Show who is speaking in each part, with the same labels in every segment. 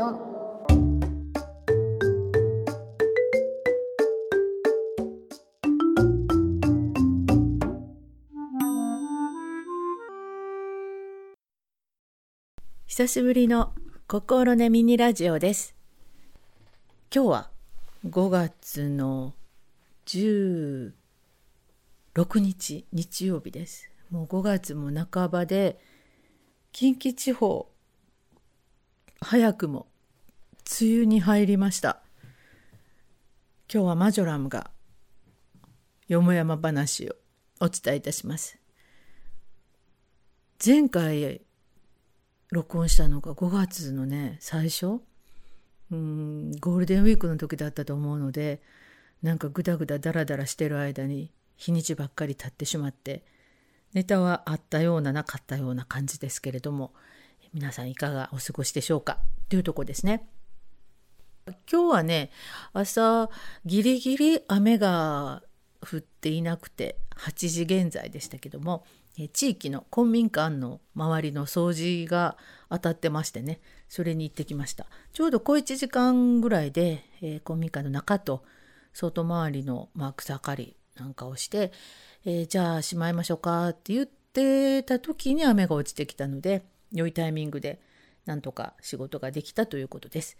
Speaker 1: オ
Speaker 2: 久しぶりの心根ミニラジオです。今日は5月の16日日曜日です。もう5月も半ばで近畿地方早くも梅雨に入りました。今日はマジョラムがよもやま話をお伝えいたします。前回録音したのが5月のね最初？うんゴールデンウィークの時だったと思うのでなんかグダグダダラダラしてる間に日にちばっかり経ってしまってネタはあったようななかったような感じですけれども皆さんいかがお過ごしでしょうか？というとこですね。今日はね朝ギリギリ雨が降っていなくて8時現在でしたけども地域の公民館の周りの掃除が当たってましてねそれに行ってきましたちょうど小1時間ぐらいで、えー、公民館の中と外回りの、まあ、草刈りなんかをして、えー、じゃあしまいましょうかって言ってた時に雨が落ちてきたので良いタイミングでなんとか仕事ができたということです。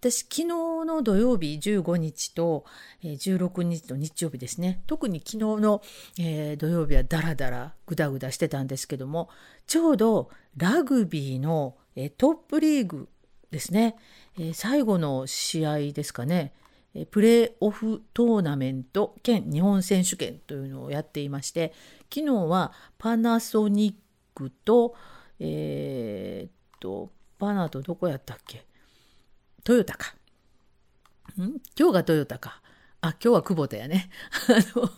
Speaker 2: 私昨日の土曜日15日と16日の日曜日ですね。特に昨日の、えー、土曜日はダラダラグダグダしてたんですけどもちょうどラグビーの、えー、トップリーグですね、え、最後の試合ですかね。プレーオフトーナメント兼日本選手権というのをやっていまして昨日はパナソニックとえー、っとパナーとどこやったっけ？トヨタか。ん？今日がトヨタか。あ、今日は久保田やね。あの、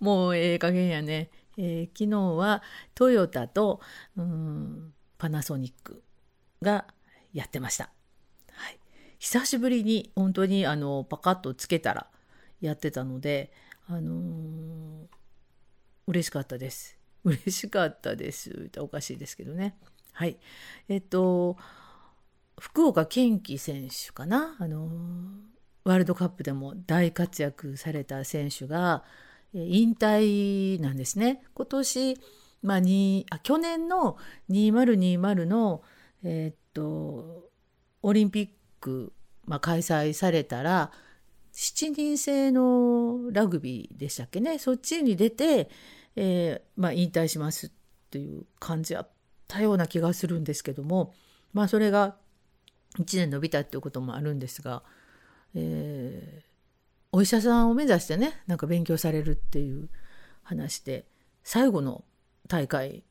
Speaker 2: もうええ加減やね。えー、昨日はトヨタとうんパナソニックがやってました。はい、久しぶりに本当にあのパカッとつけたらやってたので、あのー、嬉しかったです。嬉しかったです。おかしいですけどね。はい。えっと、福岡堅樹選手かな？あのワールドカップでも大活躍された選手が引退なんですね。今年、まあ、あ去年の2020の、え、っとオリンピック、まあ、開催されたら7人制のラグビーでしたっけね？そっちに出て、えーまあ、引退しますっていう感じあったような気がするんですけども、まあ、それが1年伸びたっていうこともあるんですが、えー、お医者さんを目指してねなんか勉強されるっていう話で最後の大会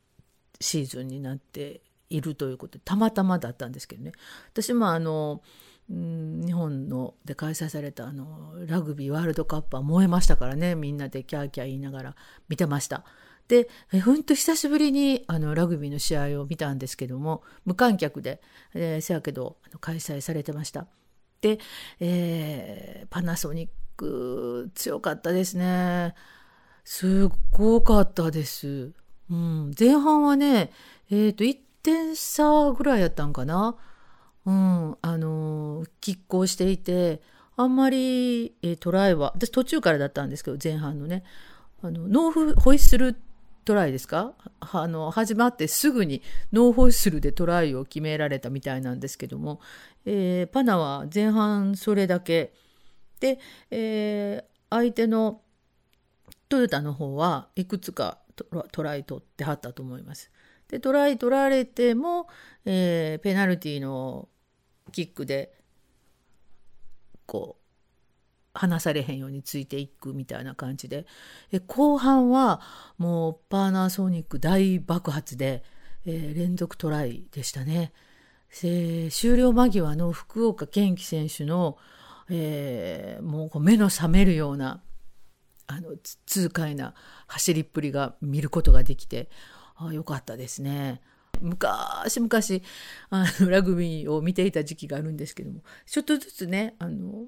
Speaker 2: シーズンになっているということでたまたまだったんですけどね。私もあの、日本ので開催されたあのラグビーワールドカップは燃えましたからねみんなでキャーキャー言いながら見てました。でほんと久しぶりにあのラグビーの試合を見たんですけども無観客で、えー、せやけど開催されてました。で、えー、パナソニック強かったですね。すっごかったです。うん、前半はね、えっ、ー、と1点差ぐらいやったんかな。うん、あの拮抗していてあんまり、えー、トライは私途中からだったんですけど前半のね。あのノーホイッスルトライですか？あの始まってすぐにノーホイッスルでトライを決められたみたいなんですけども、えー、パナは前半それだけ。で、えー、相手のトヨタの方はいくつかトライ取ってはったと思います。でトライ取られても、えー、ペナルティのキックでこう離されへんようについていくみたいな感じでえ後半はもうパーナソニック大爆発で、えー、連続トライでしたね。終了間際の福岡堅樹選手の、えー、もう目の覚めるようなあの痛快な走りっぷりが見ることができてあよかったですね。昔々あの ラグビーを見ていた時期があるんですけどもちょっとずつねあの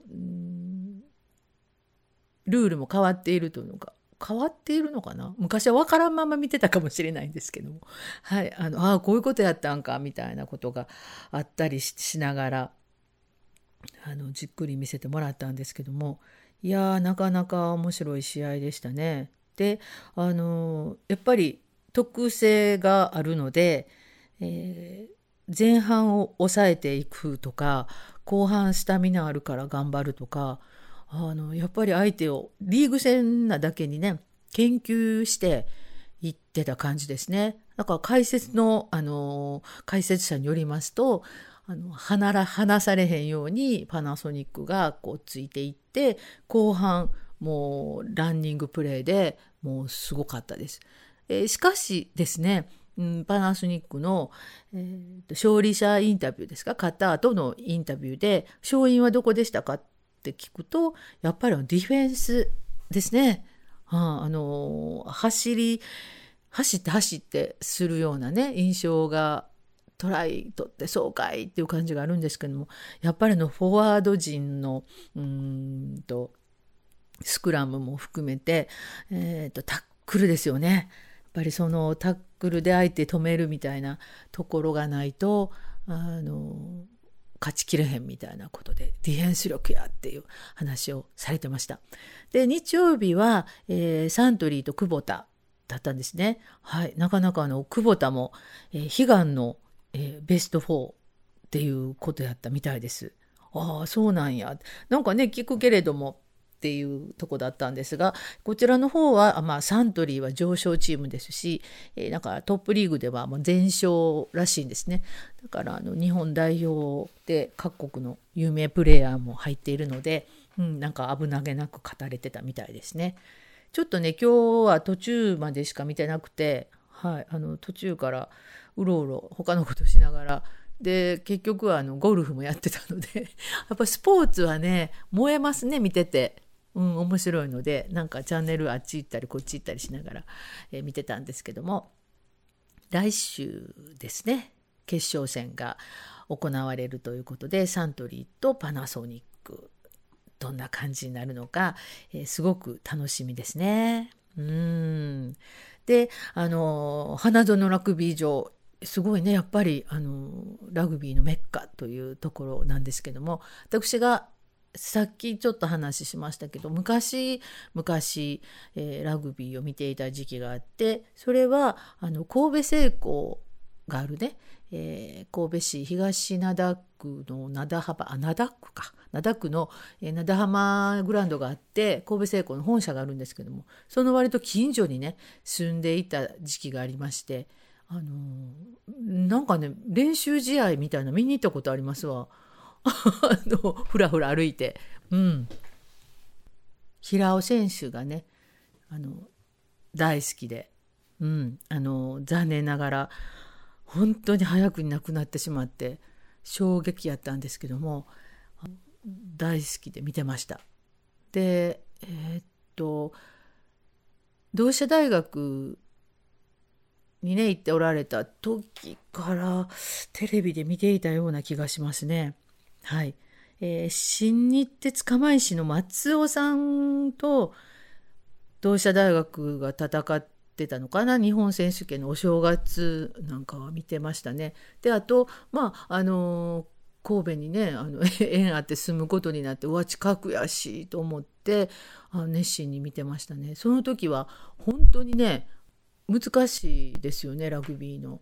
Speaker 2: ルールも変わっているというのか変わっているのかな？昔は分からんまま見てたかもしれないんですけどもはいあのあこういうことやったんかみたいなことがあったりしながらあのじっくり見せてもらったんですけどもいやーなかなか面白い試合でしたね。であのやっぱり特性があるので、えー、前半を抑えていくとか後半スタミナあるから頑張るとかあのやっぱり相手をリーグ戦なだけにね研究していってた感じですね。だから解説のあの解説者によりますとあの離ら離されへんようにパナソニックがこうついていって後半もうランニングプレーでもうすごかったです。えー、しかしですね、うん、パナソニックの、えー、と勝利者インタビューですか勝った後のインタビューで勝因はどこでしたかって聞くとやっぱりディフェンスですね。はあ、あの走り走って走ってするようなね印象がトライ取って爽快っていう感じがあるんですけどもやっぱりのフォワード陣のうんとスクラムも含めて、えーと、タックルですよね。やっぱりそのタックルで相手止めるみたいなところがないとあの勝ちきれへんみたいなことでディフェンス力やっていう話をされてました。で日曜日は、えー、サントリーと久保田だったんですね。はい、なかなかあの久保田も、えー、悲願のえー、ベスト4っていうことやったみたいです。ああそうなんや。なんかね聞くけれどもっていうとこだったんですがこちらの方は、まあ、サントリーは上昇チームですし、えー、なんかトップリーグではもう全勝らしいんですねだからあの日本代表で各国の有名プレーヤーも入っているので、うん、なんか危なげなく語れてたみたいですねちょっとね今日は途中までしか見てなくて、はい、あの途中からうろうろ他のことしながらで結局はあのゴルフもやってたのでやっぱスポーツはね燃えますね見てて。うん、面白いのでなんかチャンネルあっち行ったりこっち行ったりしながら、えー、見てたんですけども来週ですね決勝戦が行われるということでサントリーとパナソニックどんな感じになるのか、えー、すごく楽しみですね。うんであの花園ラグビー場すごいねやっぱりあのラグビーのメッカというところなんですけども私がさっきちょっと話しましたけど昔昔、えー、ラグビーを見ていた時期があってそれはあの神戸製鋼があるね、えー、神戸市東灘区の灘幅あ灘区か。灘区の、え、灘浜グランドがあって神戸製鋼の本社があるんですけどもその割と近所にね住んでいた時期がありましてあのなんかね練習試合みたいな見に行ったことありますわ。あのふらふら歩いてうん平尾選手がねあの大好きで、うん、あの残念ながら本当に早くに亡くなってしまって衝撃やったんですけども大好きで見てました。でえー、っと同志社大学にね行っておられた時からテレビで見ていたような気がしますね。はい。えー、新日鉄釜石の松尾さんと同志社大学が戦ってたのかな？日本選手権のお正月なんかは見てましたね。であとまああの神戸にねあの 縁あって住むことになってうわ近くやしと思ってあ熱心に見てましたね。その時は本当にね難しいですよねラグビーの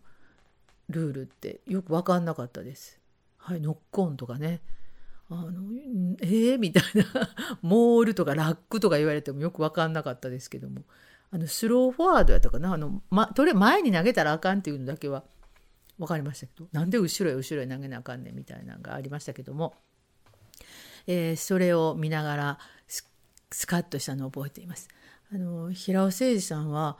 Speaker 2: ルールってよく分かんなかったです。はい、ノックオンとかね。あのえー、みたいな。モールとかラックとか言われてもよく分かんなかったですけども。あのスローフォワードやったかな。あの、ま、とりあえず前に投げたらあかんっていうのだけは分かりましたけど。なんで後ろへ後ろへ投げなあかんねんみたいなのがありましたけども、えー、それを見ながらスカッとしたのを覚えています。あの平尾誠二さんは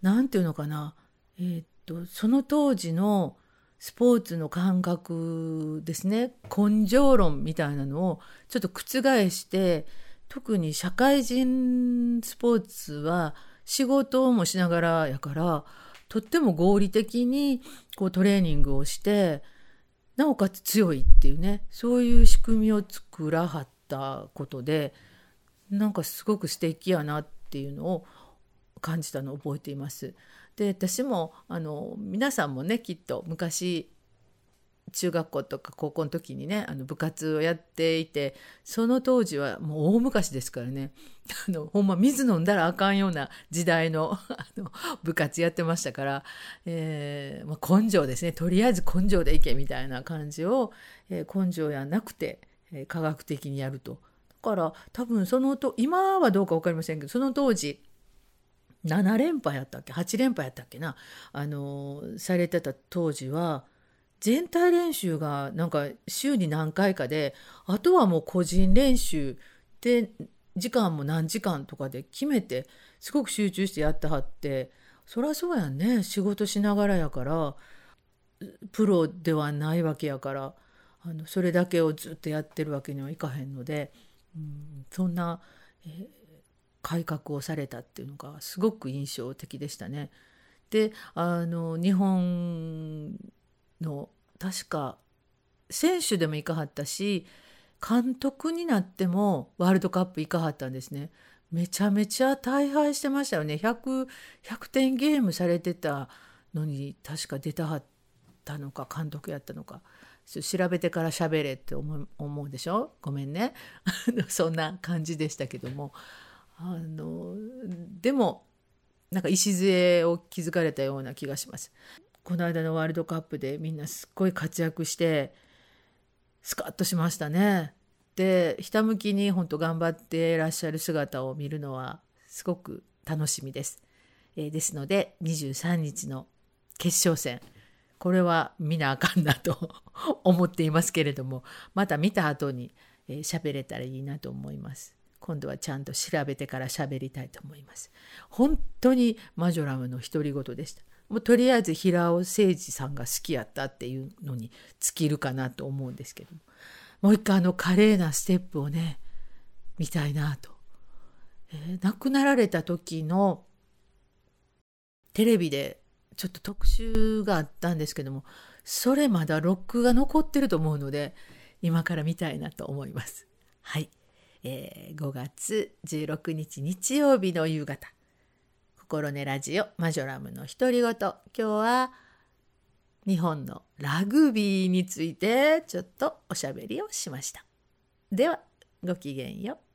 Speaker 2: 何て言うのかな、えー、っとその当時のスポーツの感覚ですね根性論みたいなのをちょっと覆して特に社会人スポーツは仕事もしながらやからとっても合理的にこうトレーニングをしてなおかつ強いっていうねそういう仕組みを作らはったことでなんかすごく素敵やなっていうのを感じたのを覚えています。で私もあの皆さんもねきっと昔中学校とか高校の時にねあの部活をやっていてその当時はもう大昔ですからね あのほんま水飲んだらあかんような時代の あの部活やってましたから、えーまあ、根性ですねとりあえず根性でいけみたいな感じを、えー、根性やなくて、えー、科学的にやると。だから多分そのと今はどうか分かりませんけどその当時7連覇やったっけ？8連覇やったっけな？あのされてた当時は全体練習がなんか週に何回かであとはもう個人練習で時間も何時間とかで決めてすごく集中してやってはってそりゃそうやんね。仕事しながらやからプロではないわけやからあのそれだけをずっとやってるわけにはいかへんので、うん、そんな、改革をされたっていうのがすごく印象的でしたね。であの日本の確か選手でも行かはったし監督になってもワールドカップ行かはったんですね。めちゃめちゃ大敗してましたよね。100, 100点ゲームされてたのに確か出たはったのか監督やったのか。調べてから喋れって思う思うでしょ？ごめんね。そんな感じでしたけども。あのでもなんか礎を築かれたような気がします。この間のワールドカップでみんなすっごい活躍してスカッとしましたね。でひたむきに本当頑張ってらっしゃる姿を見るのはすごく楽しみです。えー、ですので23日の決勝戦これは見なあかんなと 思っていますけれどもまた見た後に喋、えー、れたらいいなと思います。今度はちゃんと調べてから喋りたいと思います。本当にマジョラムの独り言でした。もうとりあえず平尾誠二さんが好きやったっていうのに尽きるかなと思うんですけどももう一回あの華麗なステップをね見たいなと、えー、亡くなられた時のテレビでちょっと特集があったんですけどもそれまだロックが残ってると思うので今から見たいなと思います。はい、えー、5月16日日曜日の夕方。心根ラジオマジョラムの独り言。今日は日本のラグビーについてちょっとおしゃべりをしました。ではごきげんよう。